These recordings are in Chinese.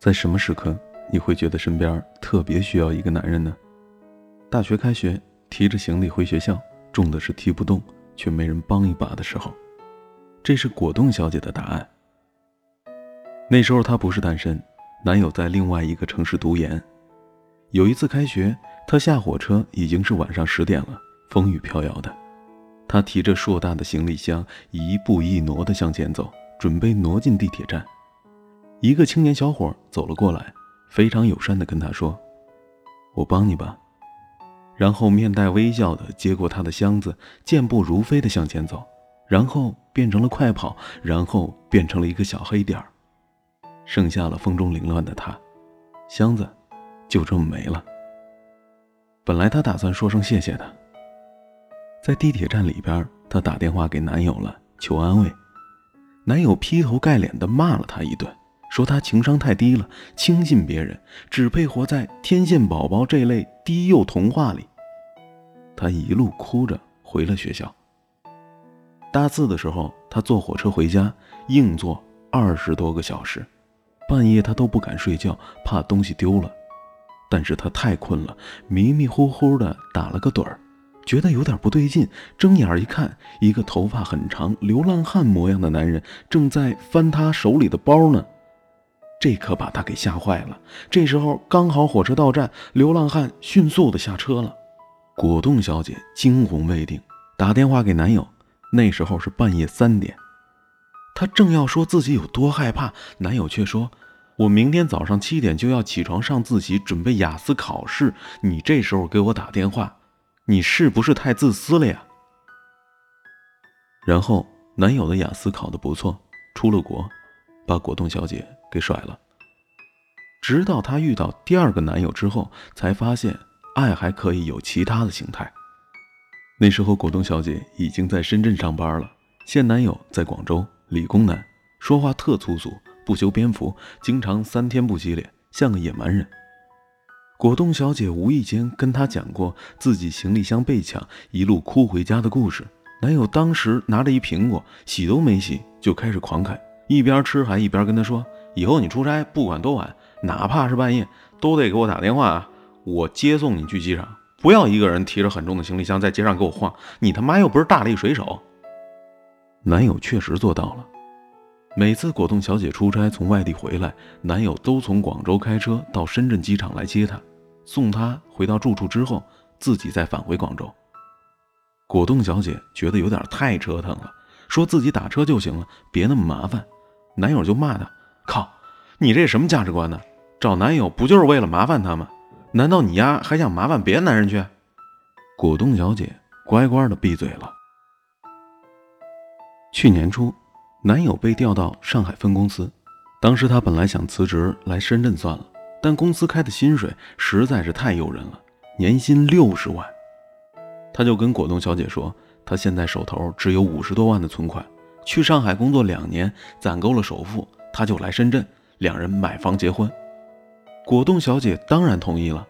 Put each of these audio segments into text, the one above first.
在什么时刻你会觉得身边特别需要一个男人呢？大学开学，提着行李回学校，重的是提不动，却没人帮一把的时候，这是果冻小姐的答案。那时候她不是单身，男友在另外一个城市读研。有一次开学，她下火车已经是晚上十点了，风雨飘摇的，她提着硕大的行李箱，一步一挪地向前走，准备挪进地铁站。一个青年小伙走了过来，非常友善地跟他说：“我帮你吧。”然后面带微笑地接过他的箱子，健步如飞地向前走，然后变成了快跑，然后变成了一个小黑点儿，剩下了风中凌乱的他，箱子就这么没了。本来他打算说声谢谢的，在地铁站里边，他打电话给男友了，求安慰，男友劈头盖脸地骂了他一顿。说他情商太低了，轻信别人，只配活在天线宝宝这类低幼童话里。他一路哭着回了学校。大四的时候，他坐火车回家，硬坐二十多个小时，半夜他都不敢睡觉，怕东西丢了。但是他太困了，迷迷糊糊的打了个盹儿，觉得有点不对劲，睁眼一看，一个头发很长、流浪汉模样的男人正在翻他手里的包呢。这可把他给吓坏了。这时候刚好火车到站，流浪汉迅速的下车了。果冻小姐惊魂未定，打电话给男友。那时候是半夜三点，她正要说自己有多害怕，男友却说：“我明天早上七点就要起床上自习，准备雅思考试。你这时候给我打电话，你是不是太自私了呀？”然后男友的雅思考得不错，出了国，把果冻小姐。给甩了，直到她遇到第二个男友之后，才发现爱还可以有其他的形态。那时候果冻小姐已经在深圳上班了，现男友在广州，理工男，说话特粗俗，不修边幅，经常三天不洗脸，像个野蛮人。果冻小姐无意间跟他讲过自己行李箱被抢，一路哭回家的故事。男友当时拿着一苹果，洗都没洗就开始狂啃，一边吃还一边跟她说。以后你出差不管多晚，哪怕是半夜，都得给我打电话啊！我接送你去机场，不要一个人提着很重的行李箱在街上给我晃。你他妈又不是大力水手。男友确实做到了。每次果冻小姐出差从外地回来，男友都从广州开车到深圳机场来接她，送她回到住处之后，自己再返回广州。果冻小姐觉得有点太折腾了，说自己打车就行了，别那么麻烦。男友就骂她。靠，你这什么价值观呢？找男友不就是为了麻烦他吗？难道你丫还想麻烦别的男人去？果冻小姐乖乖的闭嘴了。去年初，男友被调到上海分公司，当时她本来想辞职来深圳算了，但公司开的薪水实在是太诱人了，年薪六十万。她就跟果冻小姐说，她现在手头只有五十多万的存款，去上海工作两年，攒够了首付。他就来深圳，两人买房结婚。果冻小姐当然同意了，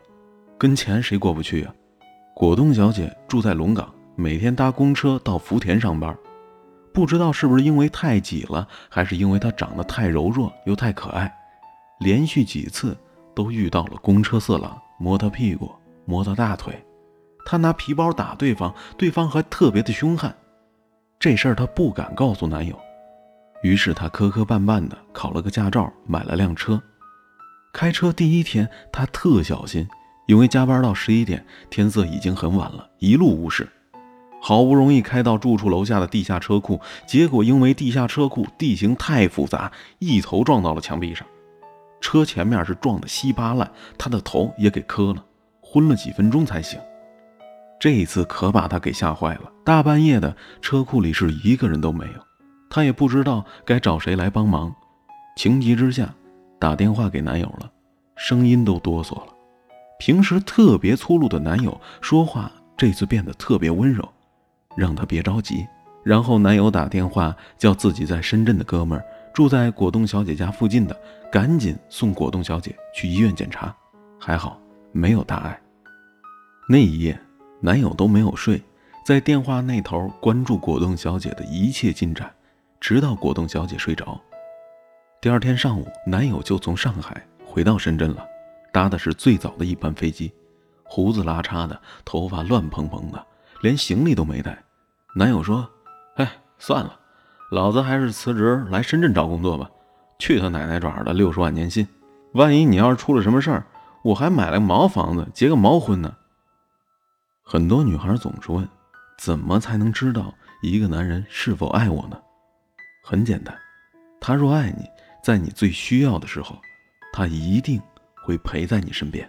跟钱谁过不去呀？果冻小姐住在龙岗，每天搭公车到福田上班。不知道是不是因为太挤了，还是因为她长得太柔弱又太可爱，连续几次都遇到了公车色狼，摸她屁股，摸她大腿。她拿皮包打对方，对方还特别的凶悍。这事儿她不敢告诉男友。于是他磕磕绊绊的考了个驾照，买了辆车。开车第一天，他特小心，因为加班到十一点，天色已经很晚了，一路无事。好不容易开到住处楼下的地下车库，结果因为地下车库地形太复杂，一头撞到了墙壁上，车前面是撞得稀巴烂，他的头也给磕了，昏了几分钟才醒。这一次可把他给吓坏了，大半夜的，车库里是一个人都没有。她也不知道该找谁来帮忙，情急之下打电话给男友了，声音都哆嗦了。平时特别粗鲁的男友说话这次变得特别温柔，让她别着急。然后男友打电话叫自己在深圳的哥们儿住在果冻小姐家附近的，赶紧送果冻小姐去医院检查。还好没有大碍。那一夜男友都没有睡，在电话那头关注果冻小姐的一切进展。直到果冻小姐睡着，第二天上午，男友就从上海回到深圳了，搭的是最早的一班飞机，胡子拉碴的，头发乱蓬蓬的，连行李都没带。男友说：“哎，算了，老子还是辞职来深圳找工作吧。去他奶奶爪的六十万年薪，万一你要是出了什么事儿，我还买了个毛房子，结个毛婚呢。”很多女孩总是问：“怎么才能知道一个男人是否爱我呢？”很简单，他若爱你，在你最需要的时候，他一定会陪在你身边。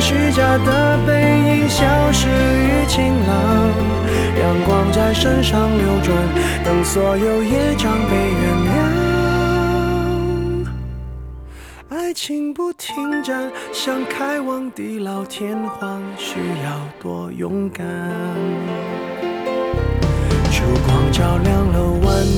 虚假的背影消失于晴朗。阳光在身上流转，等所有业障被原谅。爱情不停站，想开往地老天荒，需要多勇敢。烛光照亮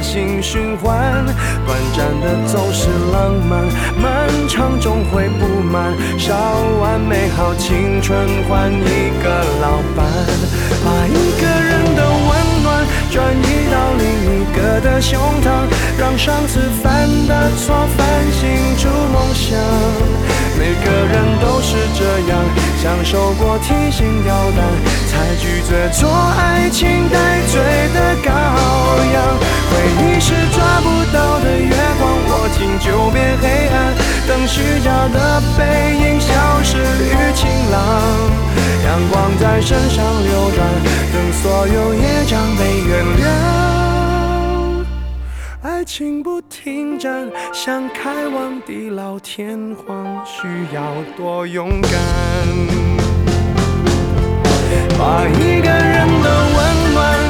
恶性循环。短暂的总是浪漫。漫长终会不满，烧完美好青春换一个老伴，把一个人的温暖转移到另一个的胸膛，让上次犯的错反省出梦想。每个人都是这样，享受过提心吊胆，才拒绝做爱情带罪。回忆是抓不到的月光，握紧就变黑暗。等虚假的背影消失于晴朗，阳光在身上流转，等所有业障被原谅。爱情不停站，想开往地老天荒，需要多勇敢。把一个人的温暖